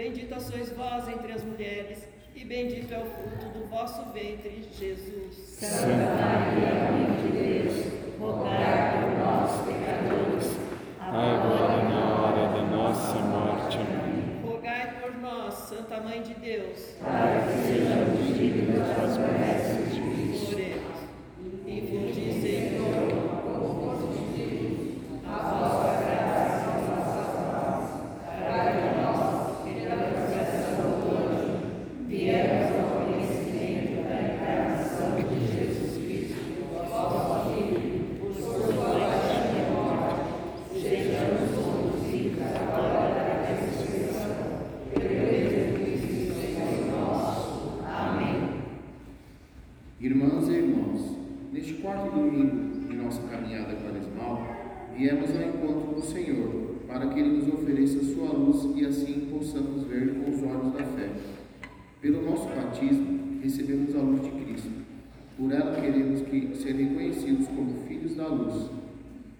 Bendita sois vós entre as mulheres, e bendito é o fruto do vosso ventre, Jesus. Santa Maria, Mãe de Deus, rogai por nós, pecadores, Agora e na hora da nossa morte. Amém. Rogai por nós, Santa Mãe de Deus. para que sejamos dignos das promessas de Cristo. Oremos. Infundi, Senhor, Viemos ao conhecimento da encarnação de Jesus Cristo, vosso Filho, por sua morte sejamos conduzidos à glória da ressurreição. Pelo mesmo Cristo, Senhor nosso. Amém. Irmãs e irmãos, neste quarto domingo de nossa caminhada quaresmal, viemos ao encontro do Senhor, para que Ele nos ofereça sua luz e assim possamos ver com os olhos da fé. Pelo nosso batismo, recebemos a luz de Cristo. Por ela queremos que ser reconhecidos como filhos da luz.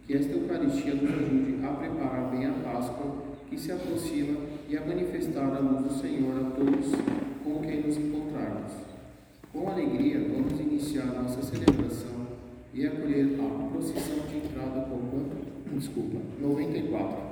Que esta Eucaristia nos ajude a preparar bem a Páscoa que se aproxima e a manifestar a luz do Senhor a todos com quem nos encontrarmos. Com alegria, vamos iniciar nossa celebração e acolher a procissão de entrada com o desculpa, 94.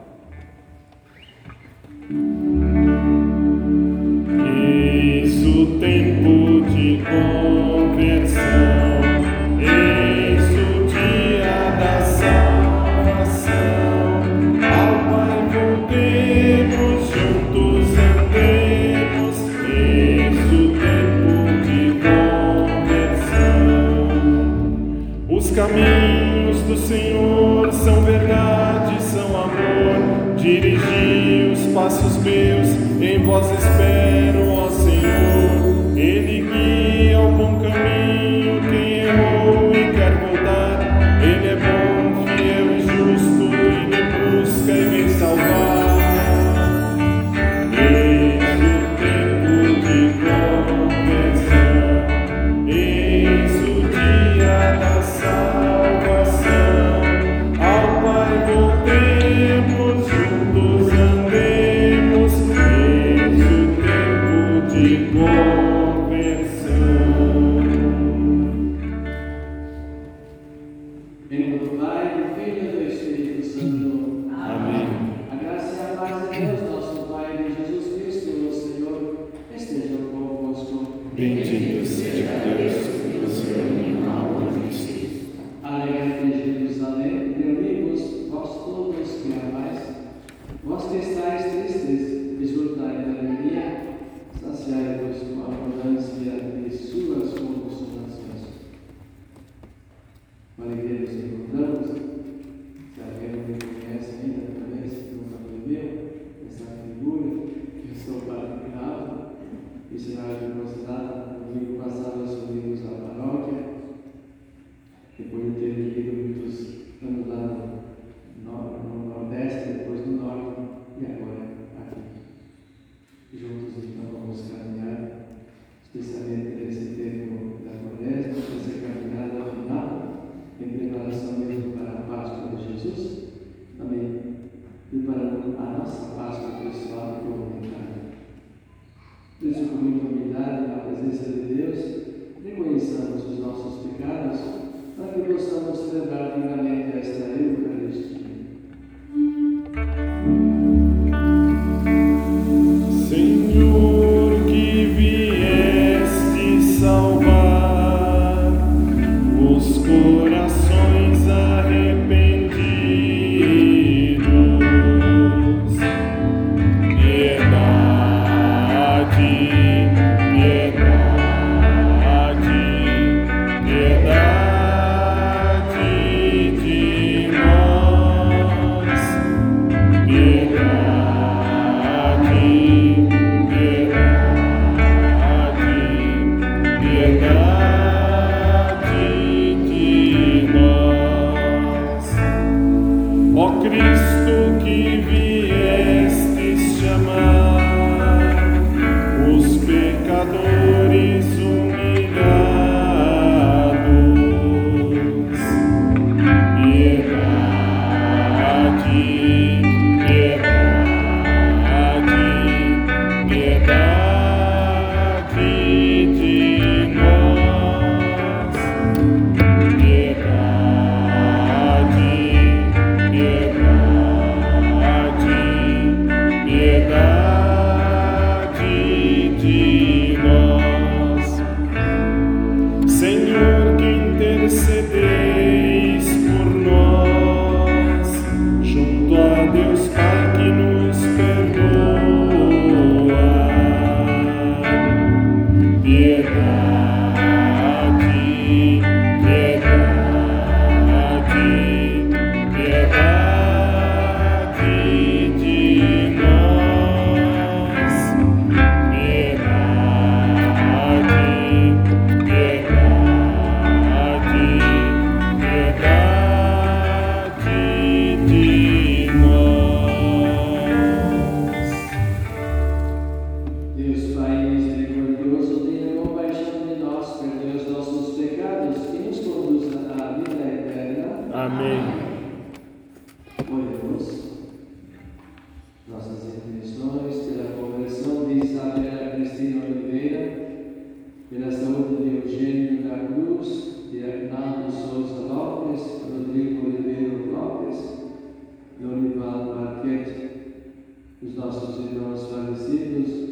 nossos irmãos falecidos,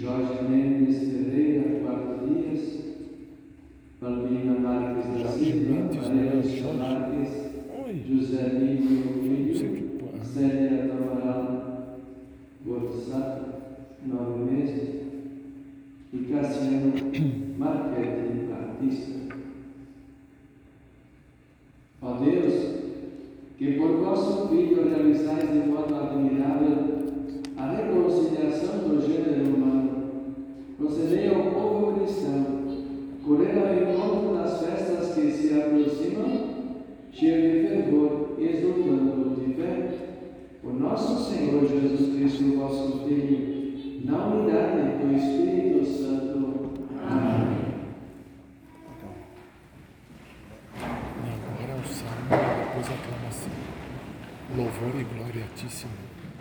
Jorge Mendes Ferreira, Quatro Dias, Palmina Marques da Silva, Maria Marques, José Lívio Filho, Célia Tamaral Borsato, nove meses, e Cassiano Marquete Artista. Ó Deus, que por vosso Filho realizais de modo admirável a reconciliação do gênero humano. Concedei ao povo cristão correr ao encontro das festas que se aproximam, cheio de fervor e exultando de fé. O nosso Senhor Jesus Cristo, vosso Filho, na unidade do Espírito Santo. Amém. Louvor e glória a ti, Senhor.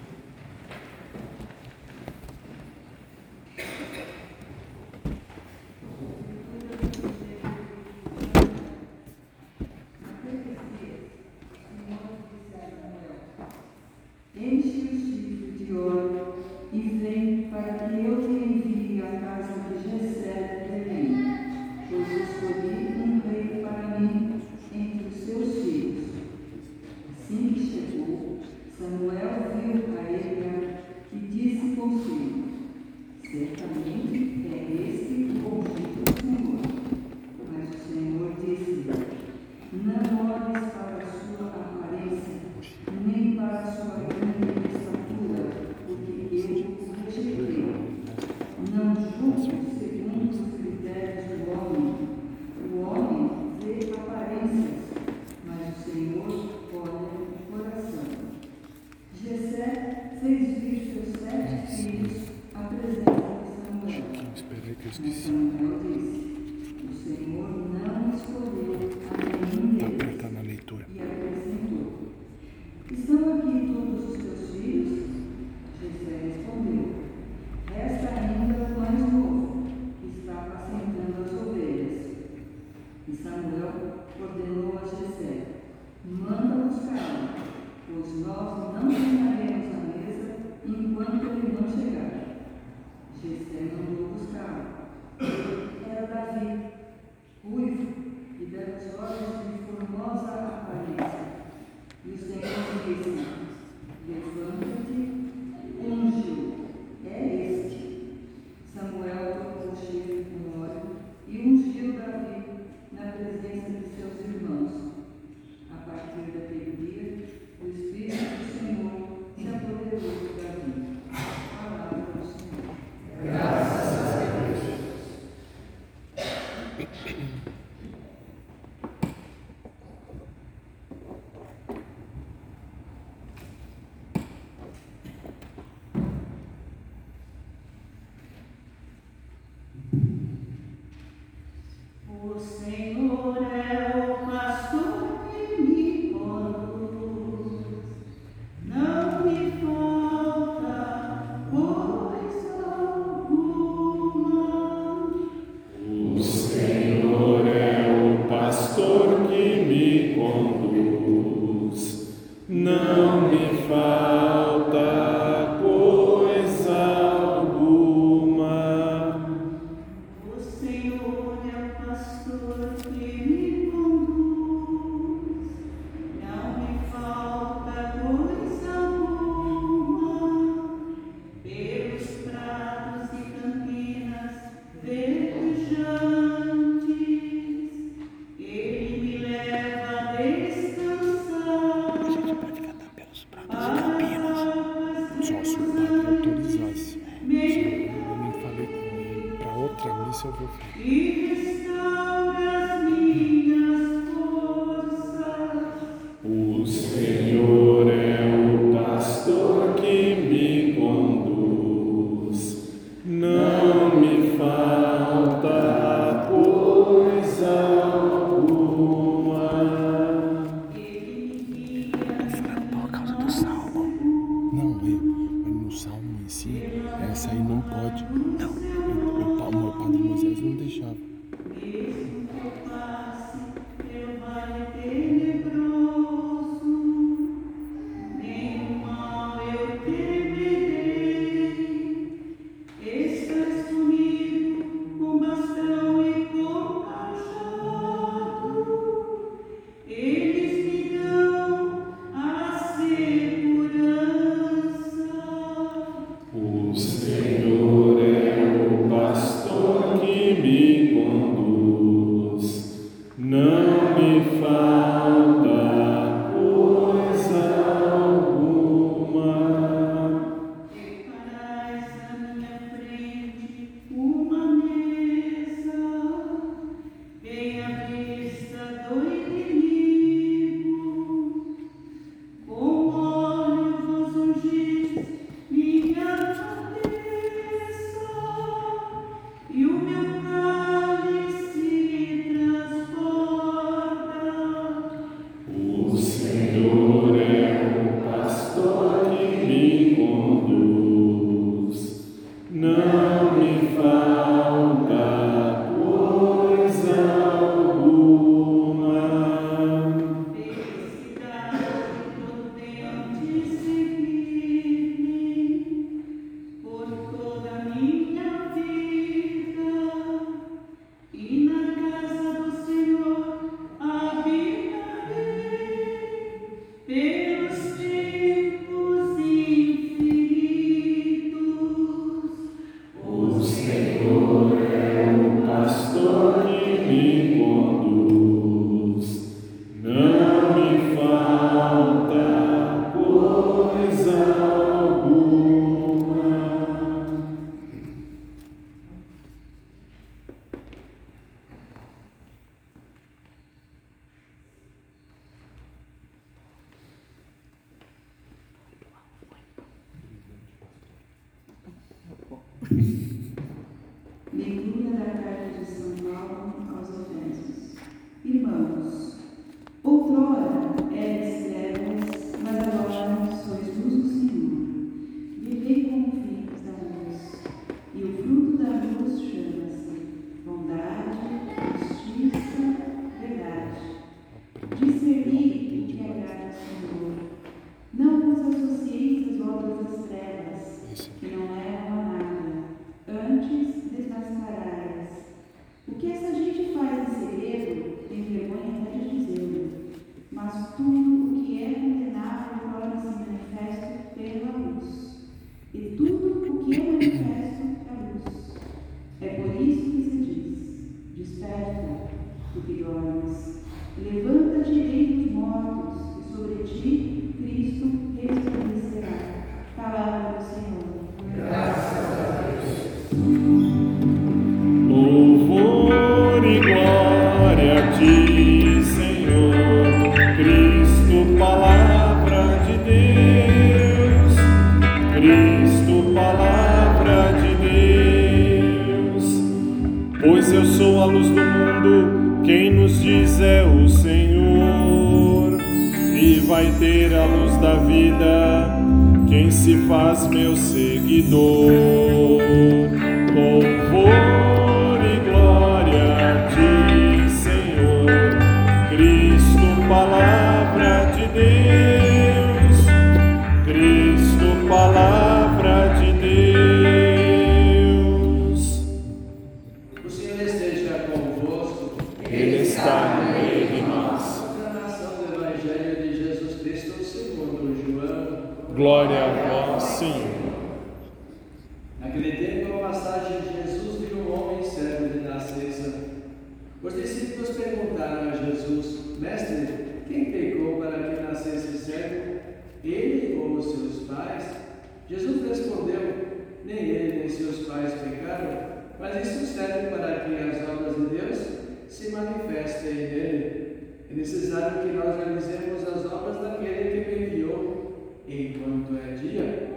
Se manifestem nele. É necessário que nós realizemos as obras daquele que me enviou enquanto é dia.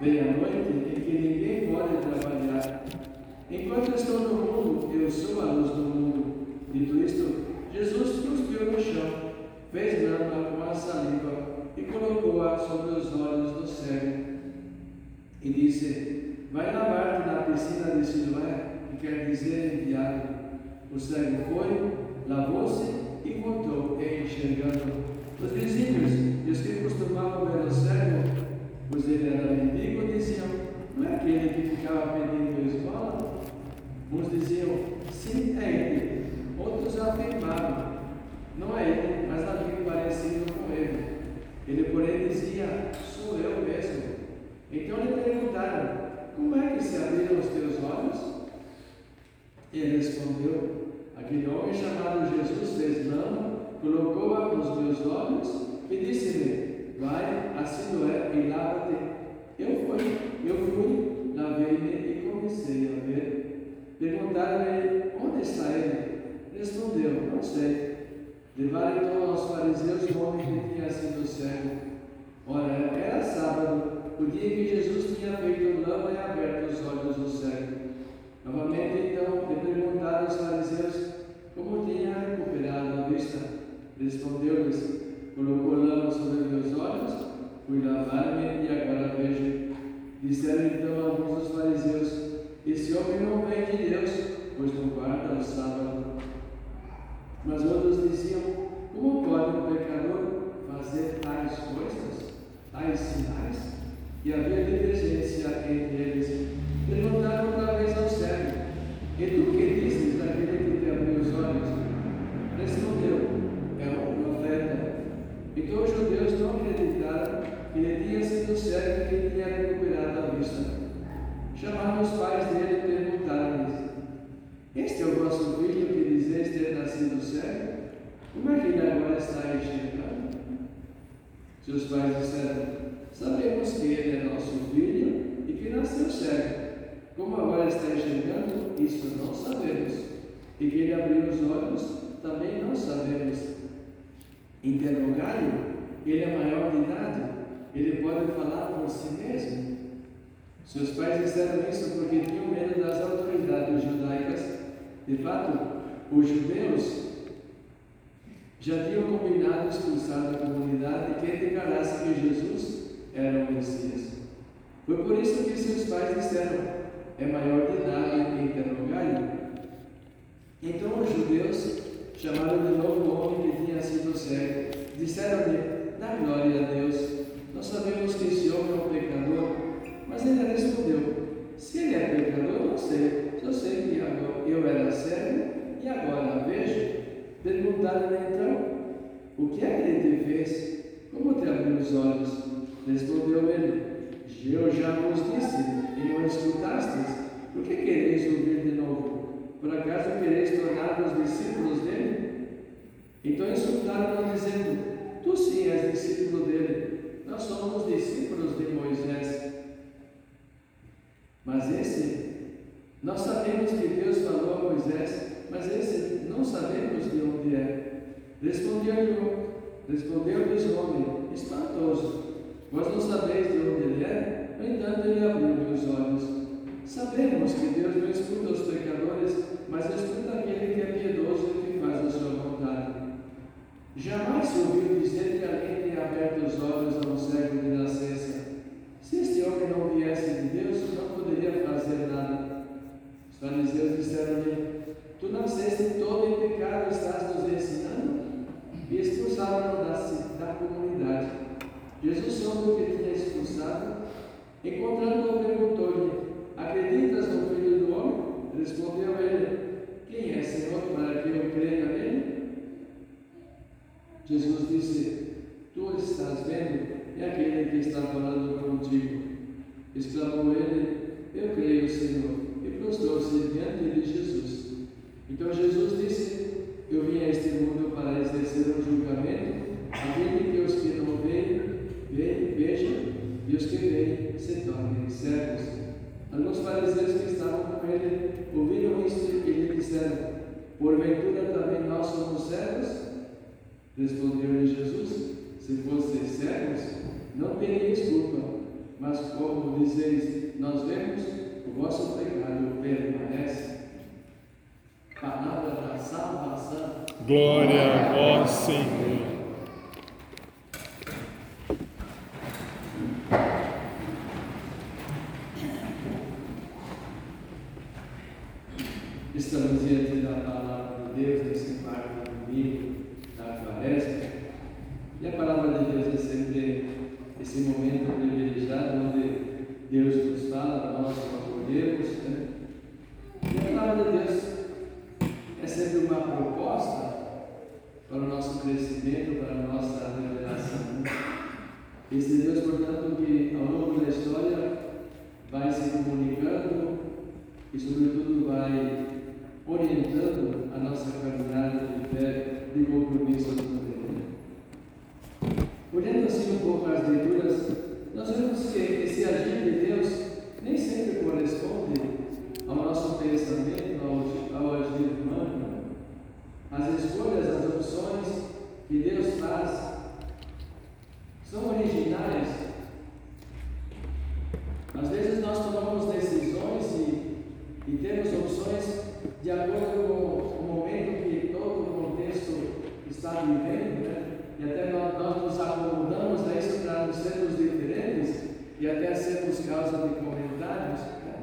Vem a noite em que ninguém pode trabalhar. Enquanto estou no mundo, eu sou a luz do mundo. Dito isto, Jesus cuspiu no chão, fez lama com a saliva e colocou-a sobre os olhos do cego. E disse: Vai lavar-te na piscina de Siloé, que quer dizer enviado. O cego foi, lavou-se e voltou, enxergando. Os vizinhos e os que costumavam ver o cego, pois ele era mendigo, diziam: Não é aquele que ficava pedindo esmola? Uns diziam: Sim, é ele. Outros afirmavam: Não é ele, mas alguém parecido com ele. Ele, porém, dizia: Sou eu mesmo. Então lhe perguntaram: Como é que se abriram os teus olhos? Ele respondeu: Aquele homem chamado Jesus fez lama, colocou-a nos meus olhos e disse-me: Vai a Siloé e lava-te. Eu fui, eu fui, lavei-me e comecei a ver. Perguntaram-lhe: Onde está ele? Respondeu: Não sei. Levaram então aos fariseus o homem que tinha sido cego. Ora, era sábado, o dia que Jesus tinha feito lama e aberto os olhos do cego. Novamente, então, lhe perguntaram os fariseus como tinha recuperado a vista. Respondeu-lhes: Colocou lama sobre meus olhos, fui lavar-me e agora vejo. Disseram então alguns dos fariseus: Esse homem não vem de Deus, pois não guarda o sábado. Mas outros diziam: Como pode um pecador fazer tais coisas, tais sinais? E havia Respondeu-lhe respondeu-lhes o homem, espantoso. Vós não sabeis de onde ele é? No entanto, ele abriu os olhos. Sabemos que Deus não escuta os pecadores, mas escuta aquele que é piedoso e que faz a sua vontade. Jamais ouviu dizer que alguém tenha aberto os olhos a um cego de nascença. Se este homem não viesse de Deus, não poderia fazer nada. Os fariseus disseram-lhe: Tu nasceste todo em pecado, estás nos ensinando? E expulsaram-no da, da comunidade. Jesus soube que tinha expulsado Encontrando-o, perguntou-lhe: Acreditas no Filho do Homem? Respondeu ele: Quem é, Senhor, para que eu creia nele? Jesus disse: Tu estás vendo, é aquele que está falando contigo. Exclamou ele: Eu creio, Senhor, e prostrou-se diante de Jesus. Então Jesus disse: Eu vim a este mundo para exercer um julgamento, a fim de que os que não veem, vejam, e os que veem se tornem cegos. Alguns fariseus que estavam com ele ouviram isto e lhe disseram: Porventura também nós somos cegos? Respondeu-lhe Jesus: Se fosseis cegos, não teríeis culpa. Mas como dizeis, nós vemos, o vosso pecado permanece. Palavra da salvação. Glória a vós, Senhor. Estamos diante da palavra de Deus nesse quarto domingo da quaresma. E a palavra de Deus é sempre esse momento privilegiado onde Deus nos fala, nós acolhemos. Né? E a palavra de Deus é sempre uma proposta para o nosso crescimento, para a nossa revelação. Esse Deus, portanto, que ao longo da história vai se comunicando e, sobretudo, vai orientando a nossa caminhada de fé, de compromisso com Ele. Olhando assim um pouco as leituras, nós vemos que esse agir de Deus nem sempre corresponde ao nosso pensamento, ao, ao agir humano. As escolhas, as opções que Deus faz são originais. Às vezes nós tomamos decisões e, e temos opções de acordo com o momento que todo o contexto está vivendo, né? e até nós, nós nos acomodamos a isso para nos sermos diferentes e até sermos causa de comentários. Né?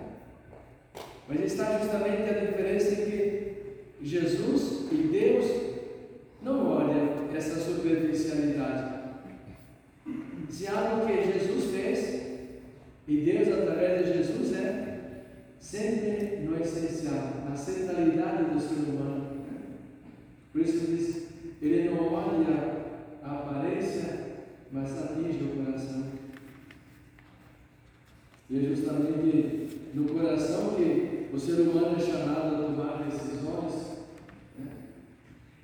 Mas está justamente a diferença que Jesus e Deus não olham essa superficialidade. Se algo que Jesus fez e Deus através de Jesus é sempre no essencial, na centralidade do ser humano. Por isso diz, ele não olha a aparência, mas atinge o coração. E é justamente no coração que o ser humano é chamado a tomar decisões. Né?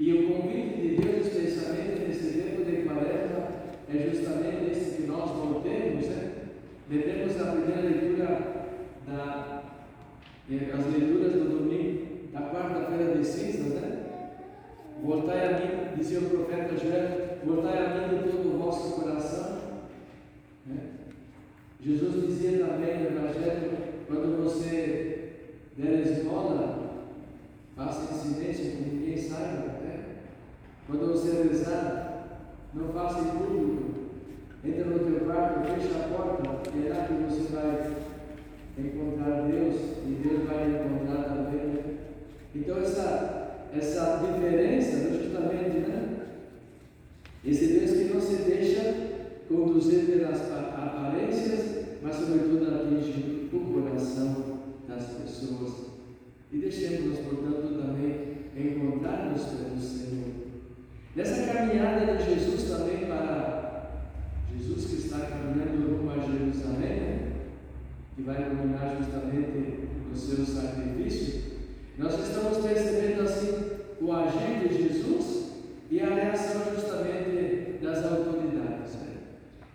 E o convite de Deus, especialmente nesse tempo de quaresma, é justamente esse que nós voltemos, né? Devemos a primeira leitura da as leituras do domingo, da quarta-feira de cinzas, né? Voltai a mim, dizia o profeta Joel, voltai a mim de todo o vosso coração. Né? Jesus dizia também no Evangelho, quando você der esmola, faça em silêncio, que ninguém saiba. Né? Quando você rezar, não faça em público. Entra no teu quarto, fecha a porta, e é lá que você vai encontrar Deus e Deus vai encontrar também. Então essa, essa diferença justamente, né? Esse Deus que não se deixa conduzir pelas aparências, mas sobretudo atinge o coração das pessoas. E deixemos-nos, portanto, também encontrar-nos pelo Senhor. Nessa caminhada de Jesus também para Jesus que está caminhando rumo a Jerusalém, que vai culminar justamente no seu sacrifício, nós estamos percebendo assim o agir de Jesus e a reação justamente das autoridades. Né?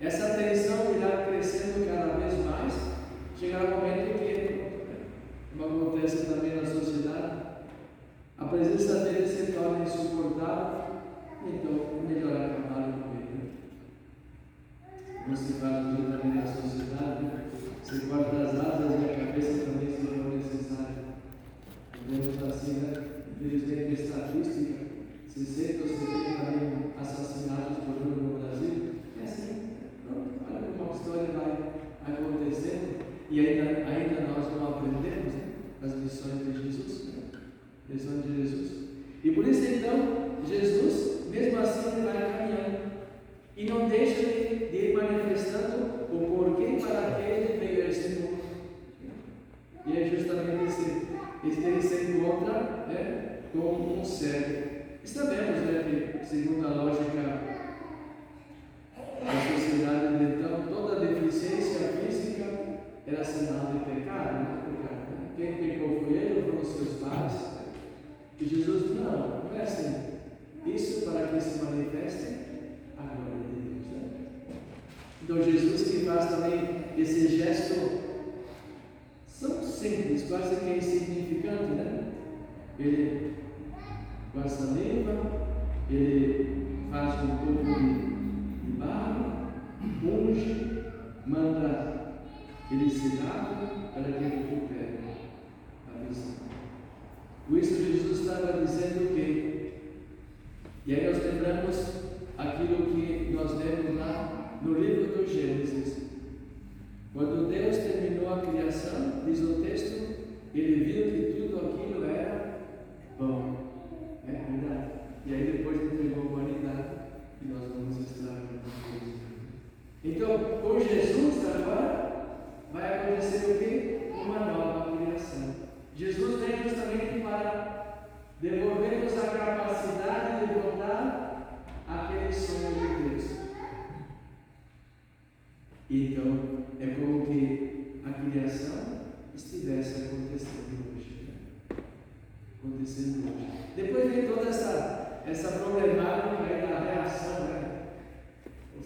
Essa tensão irá crescendo cada vez mais, chegará um momento que, como acontece também na sociedade, a presença dele se torna insuportável, então melhor acabar com ele. Como se faz também na sociedade, né? Se corta as asas e a cabeça também se for necessário. Podemos assim, né? Infelizmente, estatística, 60 ou 70 mil assassinados por ano no Brasil. É assim, pronto, olha como a história vai acontecendo e ainda, ainda nós não aprendemos né? as lições de Jesus. Né? Lições de Jesus. E por isso, então, Jesus, mesmo assim, ele vai caminhando e não deixa de, de ir manifestando o porquê para que ele veio um cego. E sabemos né, que, segundo a lógica da sociedade de então, toda deficiência física era sinal de pecado. Né? Quem pecou foi ele ou foram seus pais? E Jesus não, não é assim. Isso para que se manifeste a glória de Deus. Né? Então Jesus que faz também esse gesto simples, quase que insignificante, né? Ele com a saliva, ele faz um pouco de, barro, unge, manda lava para que ele recupere a visão. Isso Jesus estava dizendo que, e aí nós lembramos aquilo que nós lemos lá no livro do Gênesis, quando Deus terminou a criação, diz o texto, ele viu que tudo aquilo era bom. É verdade. E aí depois entregou a humanidade e nós vamos estar Então, com Jesus agora vai acontecer o quê? Uma nova criação. Jesus vem justamente para devolver-nos a capacidade de voltar àquele sonho de Deus. Então, é como que a criação estivesse acontecendo hoje. Né? Acontecendo hoje. Depois vem toda essa, essa problemática aí da reação, né?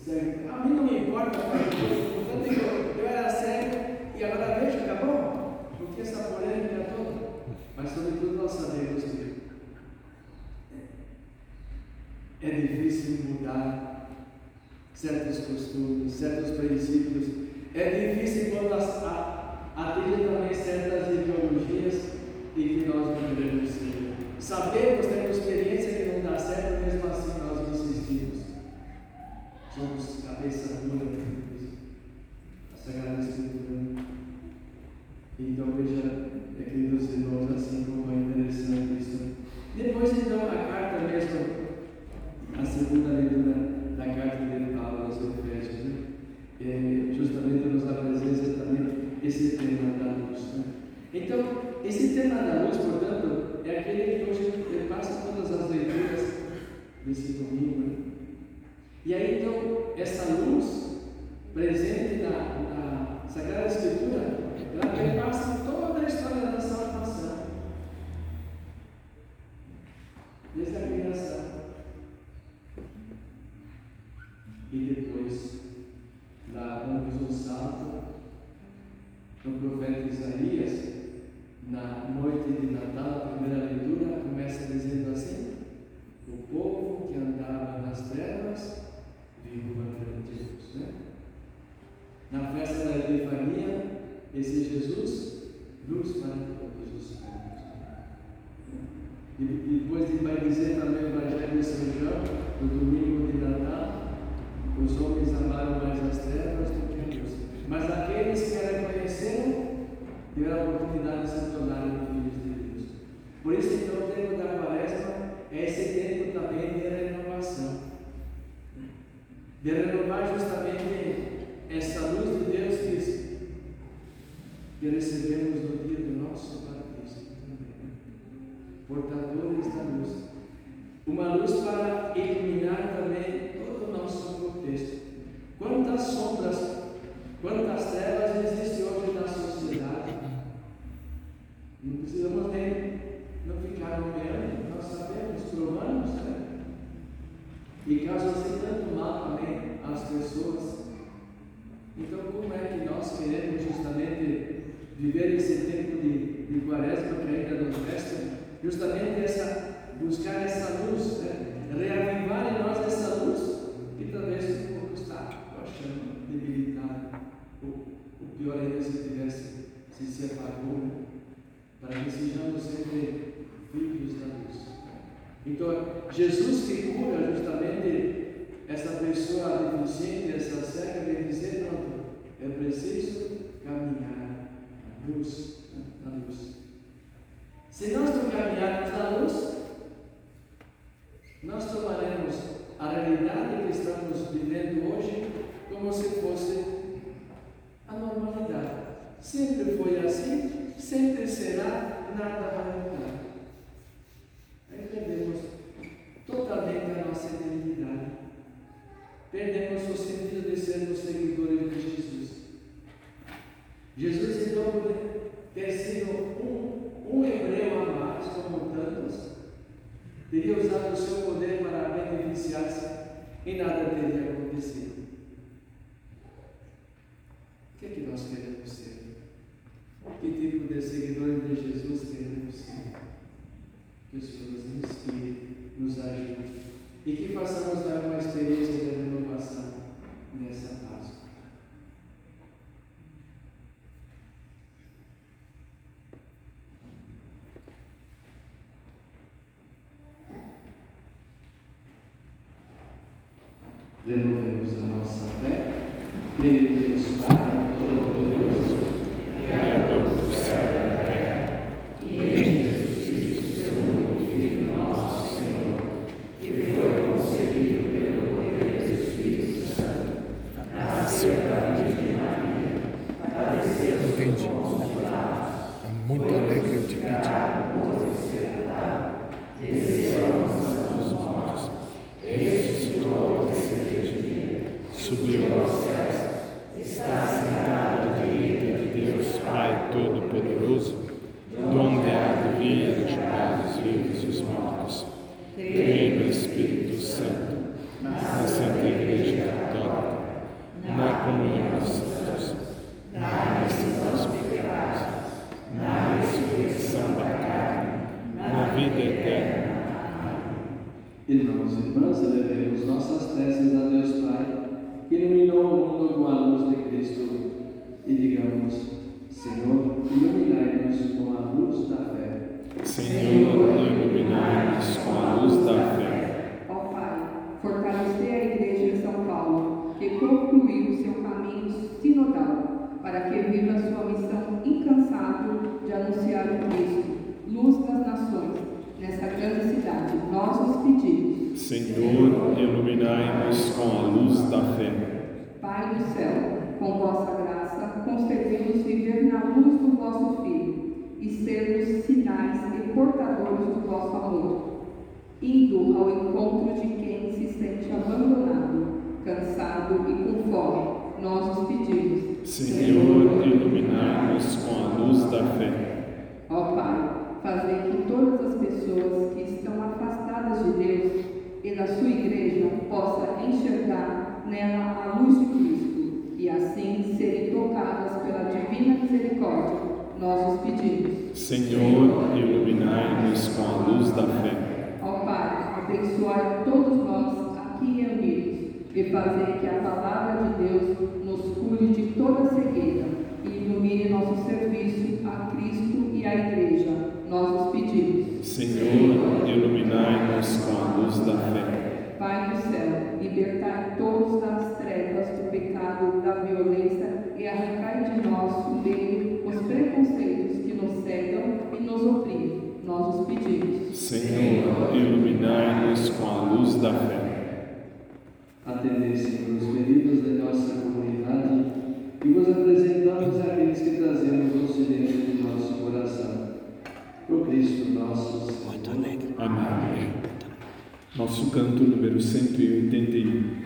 Segue, a mim não me importa fazer eu, eu era cego e agora vejo, acabou? Porque essa polêmica toda. Mas sobretudo nós sabemos que é difícil mudar certos costumes, certos princípios. É difícil quando atingem também certas ideologias e que nós não devemos. Sabemos, temos experiência que não dá certo, mesmo assim nós insistimos. Somos cabeça dura, a Sagrada Escritura. Então veja, queridos irmãos, assim como é interessante isso. Depois então a carta mesmo, a segunda leitura da carta de Paulo aos Efésios, né? é, justamente nos apresenta também esse tema da luz. Né? Então, esse tema da luz, portanto, é aquele que hoje passa todas as leituras desse domingo. Né? E aí, então, essa luz presente na, na Sagrada Escritura, ela perpassa toda a história da salvação. Desde a criação. e depois lá damos um salto no profeta Isaías, na noite de Natal, a primeira leitura, começa dizendo assim: O povo que andava nas trevas viu uma grande luz. Né? Na festa da Epifania, esse Jesus, luz para todos os povos. E depois ele vai dizer também o Evangelho de São João, no domingo de Natal, os homens amaram mais as trevas do que a luz. Mas aqueles que a reconheceram tiveram a oportunidade de se tornarem filhos de Deus. Por isso, então, o tempo da quaresma é esse tempo também de renovação. De renovar justamente essa luz de Deus que, que recebemos no dia do nosso batismo também. Portadores da luz. Uma luz para iluminar também todo o nosso contexto. Quantas sombras, quantas trevas existem hoje na sociedade? Não precisamos nem não ficar nomeando, nós sabemos, provamos, né? E causam assim tanto mal também às pessoas. Então, como é que nós queremos justamente viver esse tempo de, de quaresma que ainda nos resta? Justamente essa buscar essa luz, né? reavivar em nós essa luz que talvez um pouco está, achando, debilitada. O, o pior ainda se tivesse se separou, né? para que sejamos sempre filhos da luz. Então, Jesus que cura justamente essa pessoa deficiente, essa cega, vem dizer: pronto, é preciso caminhar luz, né? na luz. Se nós não caminharmos na luz, nós tomaremos a realidade que estamos vivendo hoje como se fosse a normalidade. Sempre foi assim, sempre será, nada vai mudar. Aí perdemos totalmente a nossa identidade. Perdemos o sentido de sermos seguidores de Jesus. É por ter sido um, um hebreu a mais, como tantos, teria usado o seu poder para beneficiar-se e nada teria acontecido. O que é que nós queremos ser? Que tipo de seguidores de Jesus queremos ser? Que o Senhor nos inspire, nos ajude e que façamos dar uma experiência de renovação nessa Páscoa. Renovemos a nossa fé, creio em Deus Pai, Todo-Poderoso, Criador do céu e da terra, e em Jesus Cristo, seu único Filho, nosso Senhor, que foi concebido pelo poder do Espírito Santo, nasceu da Virgem Maria, padeceu Entendi. É muito alegre eu te pedir. desceu aos nossos mortos, ressuscitou ao terceiro dia, subiu aos céus, está sentado à direita de Deus Pai Todo-Poderoso, donde há de vir julgar os vivos e os mortos. Creio no Espírito Santo, na Santa Igreja Católica, na comunhão dos santos, na remissão dos pecados, na ressurreição da carne, na vida eterna. Irmãos e irmãs, elevemos nossas preces a Deus Pai, que iluminou o mundo com a luz de Cristo, e digamos: Senhor, iluminai-nos com a luz da fé. Senhor, iluminai-nos com a luz da fé. Ó Pai, fortalecer a Igreja de São Paulo, que concluiu seu caminho sinodal, para que viva sua missão incansável de anunciar o Cristo, luz das nações, nessa grande cidade. Nós os pedimos. Senhor, iluminai-nos com a luz da fé. Pai do céu, com vossa graça, concedei-nos viver na luz do vosso Filho e sermos sinais e vosso amor, indo ao encontro de quem se sente abandonado, cansado e com fome. Nós os pedimos. Senhor, iluminai-nos com a luz da fé. Ó Pai, fazer que todas as pessoas que estão afastadas de Deus e da sua igreja possam enxergar nela a luz de Cristo e assim serem tocadas pela divina misericórdia. Nós os pedimos. Senhor, iluminai-nos com a luz da fé. Ó Pai, abençoai todos nós aqui reunidos e fazer que a palavra de Deus nos cure de toda cegueira e ilumine nosso serviço a Cristo e à Igreja. Nós os pedimos. Senhor, iluminai-nos com a luz da fé. Pai do céu, libertai todos das trevas do pecado, da violência e arrancai de nós dele os preconceitos nos cegam e nos oprimem. Nós os pedimos. Senhor, iluminai-nos com a luz da fé. Atendei, Senhor, os pedidos de nossa comunidade e vos apresentamos aqueles que trazemos no silêncio de nosso coração. Por Cristo nosso Senhor. Amém. Nosso canto número 181.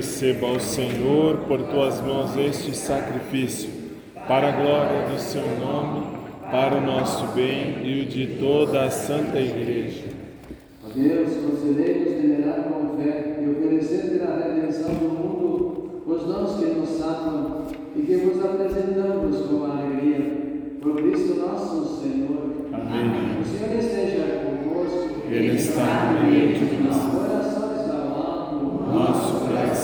Receba o Senhor por tuas mãos este sacrifício, para a glória do seu nome, para o nosso bem e o de toda a Santa Igreja. Ó Deus, concedei-nos venerar com fé e oferecer pela redenção do mundo os dons que nos salvam e que vos apresentamos com alegria. Por Cristo nosso Senhor. Amém. O Senhor esteja convosco. Ele está no meio de nós.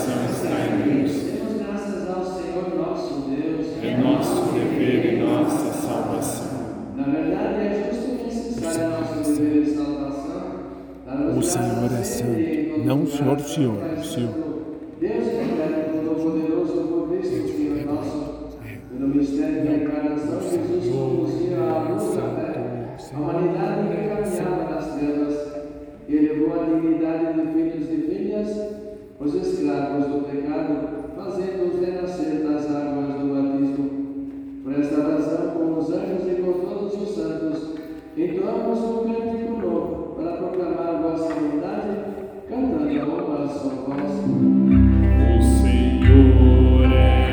Coração está em. Demos graças ao Senhor nosso Deus. É nosso dever e nossa salvação. Na verdade, é justo e necessário nosso dever de salvação. O Senhor é santo, e não o Senhor, Senhor, o Senhor. Deus eterno, todo-poderoso, por Cristo, Senhor nosso, pelo mistério da encarnação, Jesus conduziu à luz da fé, a humanidade que caminhava nas trevas, e elevou a dignidade de filhos e filhas, os escravos do pecado, fazendo-os renascer das águas do batismo. Por esta razão, com os anjos e com todos os santos, entoamos um cântico novo para proclamar vossa vontade, cantando a uma só voz. O Senhor é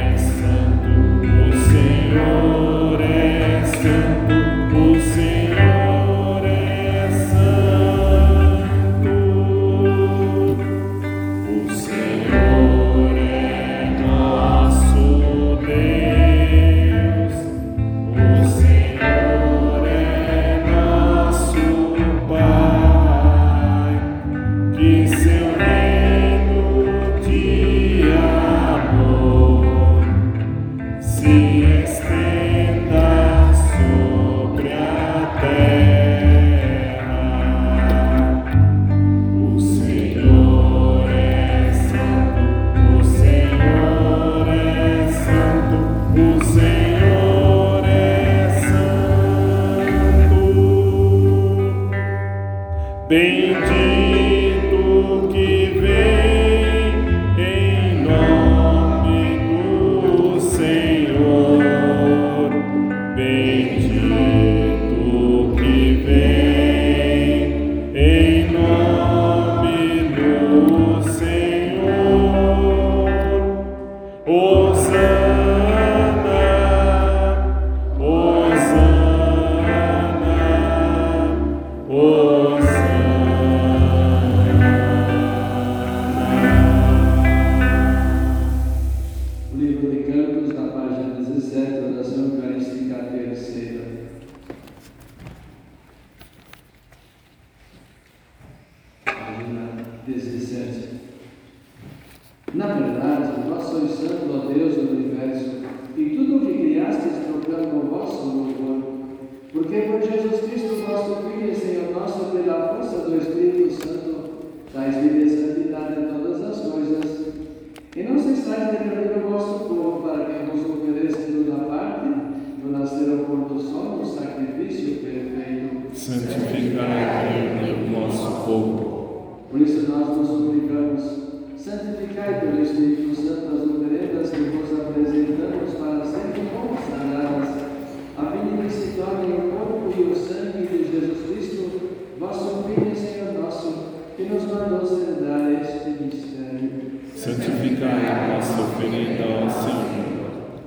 Santificai a nossa oferenda ao Senhor.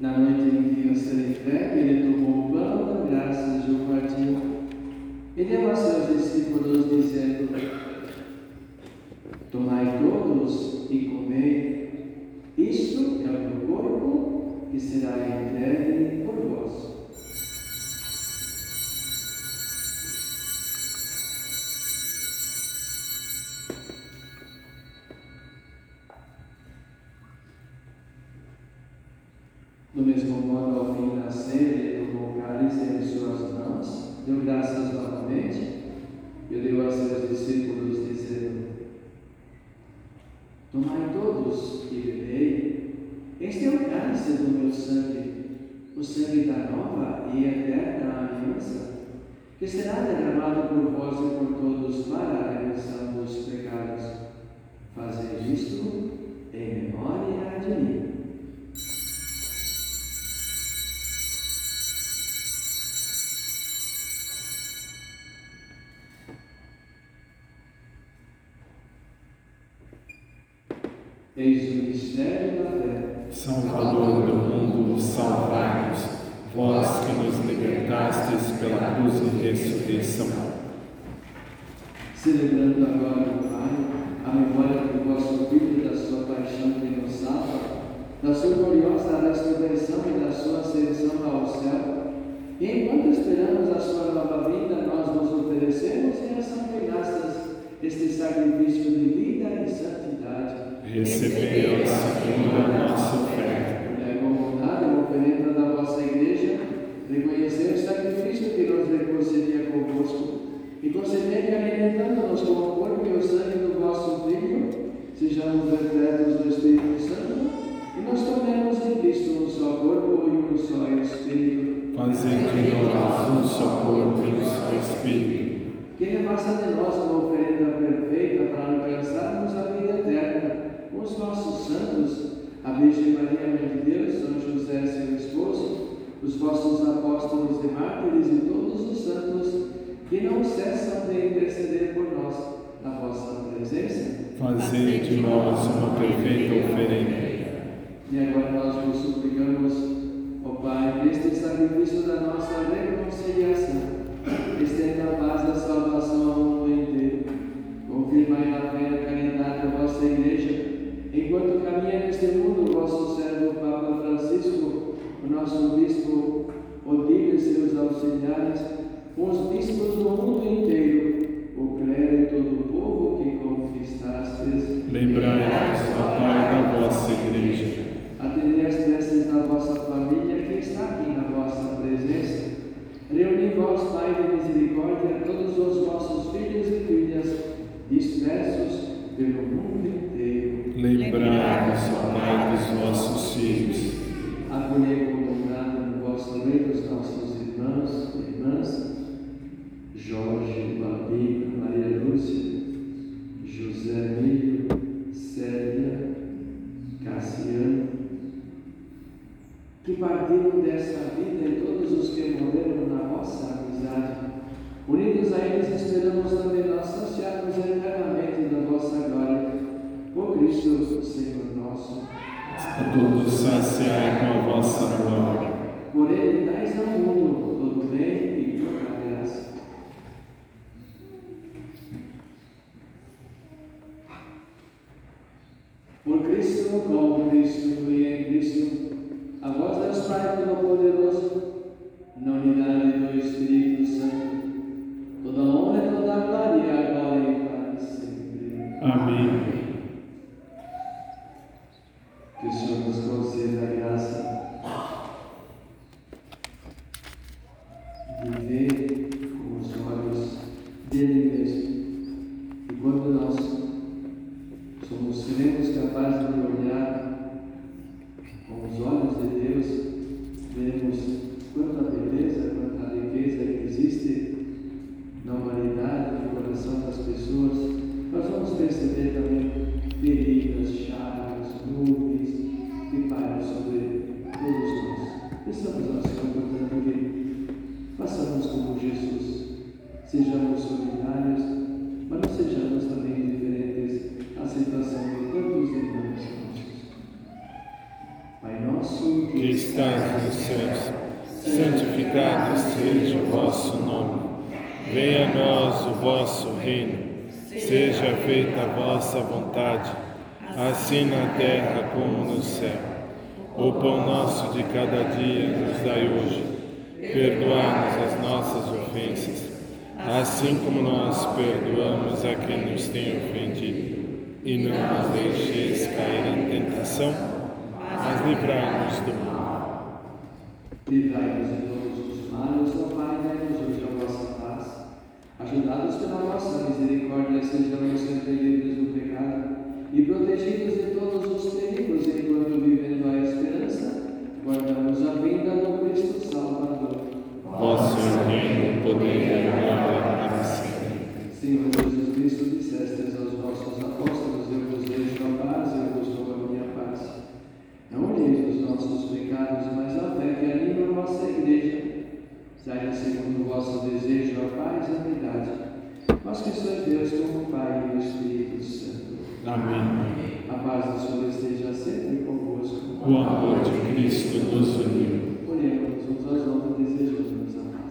Na noite em que o entregue, ele tomou o pão, deu graças e o partiu. E deu a seus discípulos, dizendo: Tomai todos e comei, isto é o meu corpo que será entregue por vós. Modo, ao fim da ceia, tomou o cálice em suas mãos, deu graças novamente e deu a seus discípulos, dizendo: Tomai todos e bebei, este é o cálice do meu sangue, o sangue da nova e eterna aliança, que será derramado por vós e por todos para a remissão dos pecados. Fazei isto em memória de mim. Eis o mistério da fé. Salvador do mundo, salvai-nos, vós que nos libertastes pela cruz e ressurreição. Celebrando agora, Pai, a memória do vosso Filho e da sua paixão que nos salva, da sua gloriosa ressurreição e da sua ascensão ao céu, e enquanto esperamos a sua nova vinda, nós nos oferecemos em ação de graças este sacrifício de vida e santidade. Recebei, a nossa oferta. É com vontade a oferenda da vossa igreja, reconhecer o sacrifício que nos reconcilia convosco e conceder que, alimentando-nos com o corpo e o sangue do vosso Filho, sejamos repletos do Espírito Santo e nos tornemos em Cristo um só corpo e um só Espírito. Fazei de nós um só corpo e um só Espírito. Que repassa de nós uma oferenda perfeita para alcançarmos a os nossos santos, a Virgem Maria, Mãe de Deus, São José, seu esposo, os vossos apóstolos e mártires e todos os santos que não cessam de interceder por nós na vossa presença. Fazei de nós uma perfeita oferenda. E agora nós vos suplicamos, ó Pai, neste sacrifício da nossa reconciliação, estenda a paz da salvação ao mundo inteiro. Confirmai na fé e na caridade a vossa igreja, enquanto caminha neste mundo o vosso servo Papa Francisco, o nosso bispo Odílio e seus auxiliares, os bispos do mundo inteiro, o clero e todo o povo que conquistastes. Lembrai-vos, ó Pai, da vossa igreja. Atendei as preces da vossa família que está aqui na vossa presença. Reuni vós, Pai de misericórdia, todos os vossos filhos e filhas dispersos pelo mundo inteiro. Lembrai-vos, ó Pai, dos vossos filhos. Acolhei com bondade no vosso reino os nossos irmãos e irmãs, Jorge, Babi, Maria Lúcia, José Emílio, Célia, Cassiano, que partiram desta vida e todos os que morreram na vossa amizade. Unidos a eles, esperamos também nós saciarmos eternamente da vossa glória. Por Cristo, Senhor nosso. A todos saciai com a vossa glória. Por ele dais ao mundo todo bem e toda graça. Por Cristo, com Cristo e em Cristo, a voz Deus Pai Todo-Poderoso, na Ajudados pela vossa misericórdia, sejamos sempre livres do pecado e protegidos de todos os perigos, enquanto vivendo a esperança, guardamos a vinda do Cristo Salvador. Vosso reino, poder e a glória para sempre. Senhor sempre convosco. O amor de Cristo nos uniu. Oremos uns aos outros nos amar.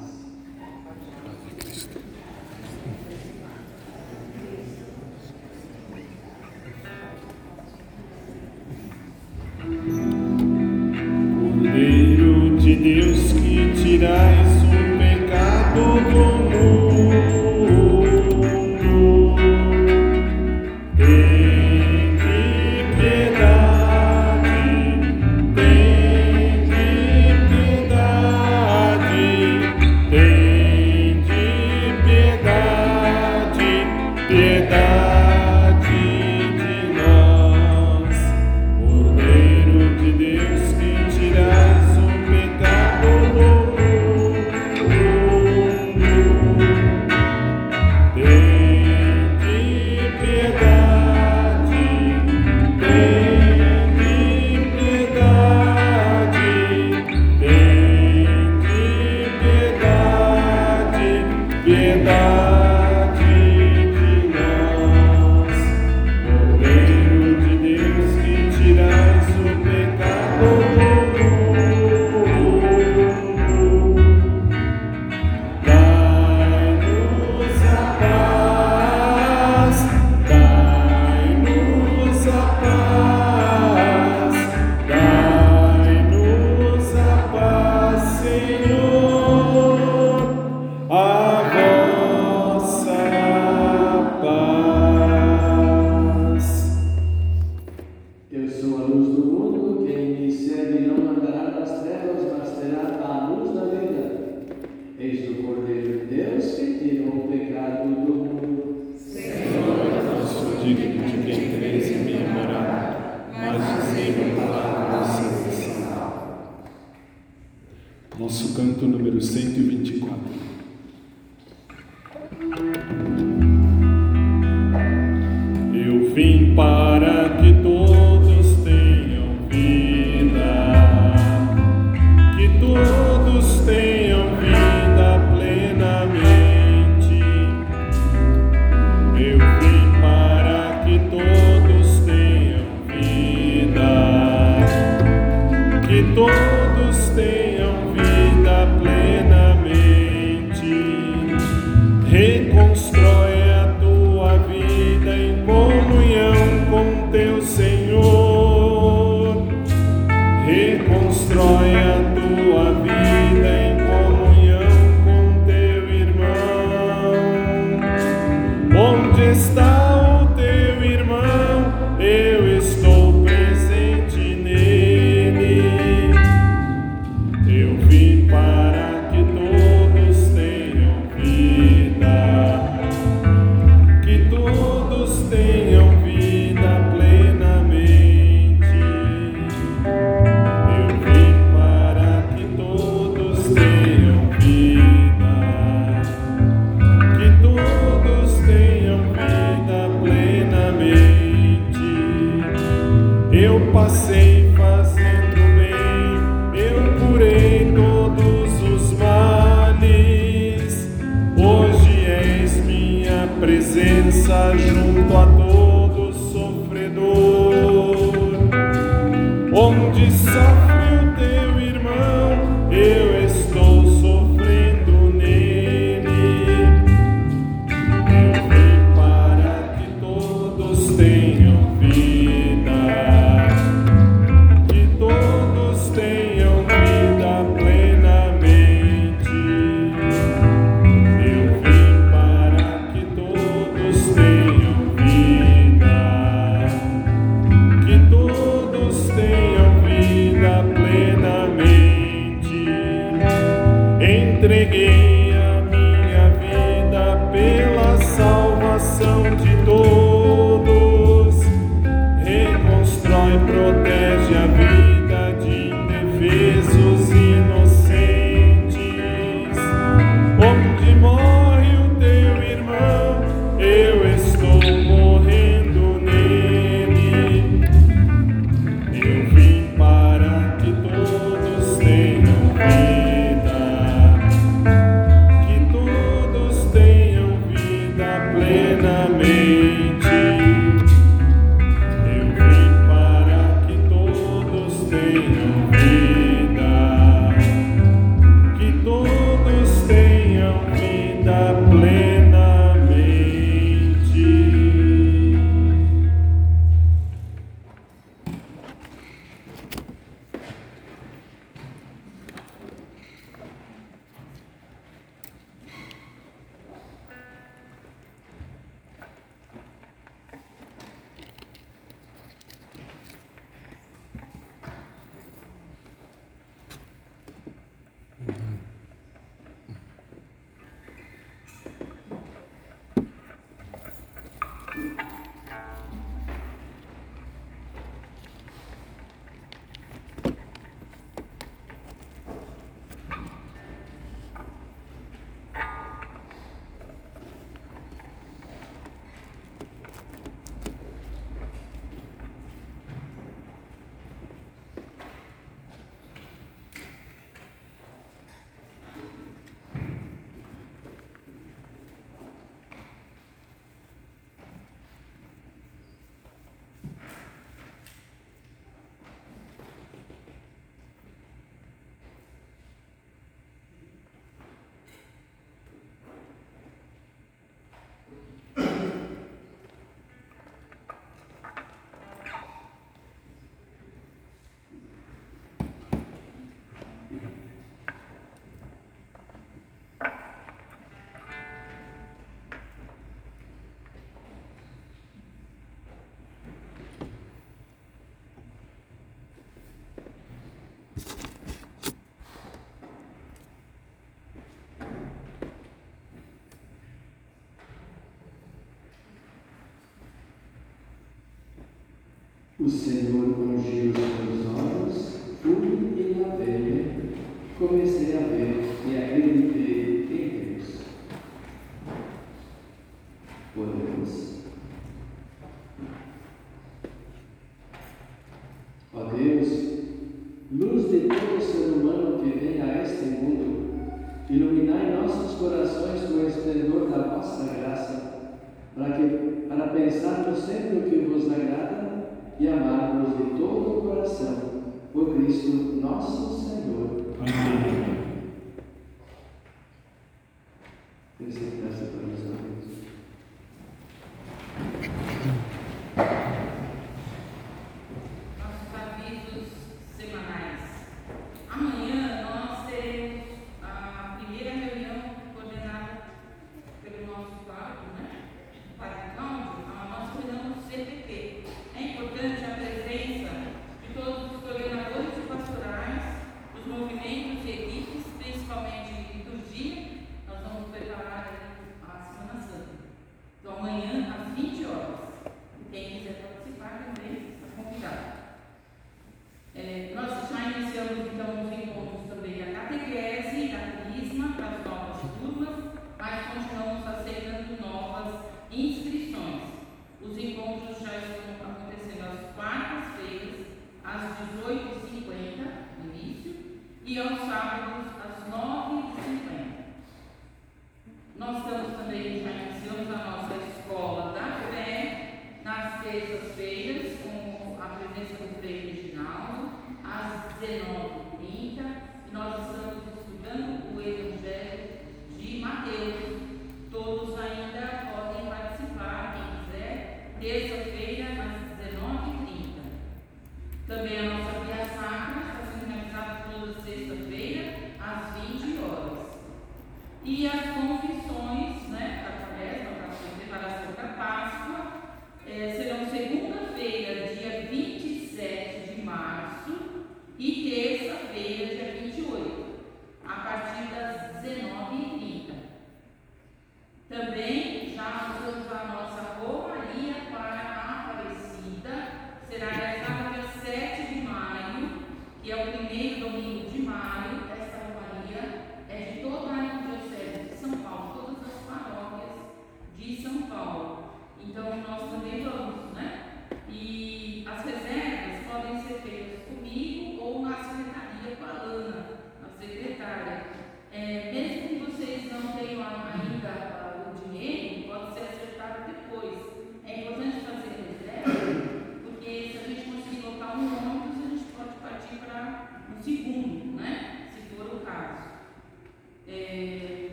see you. O Senhor ungiu os meus olhos, fui e a ver, comecei a ver e a acreditar.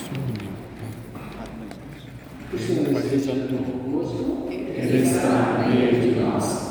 próximo domingo. Né? Ele está no meio de nós.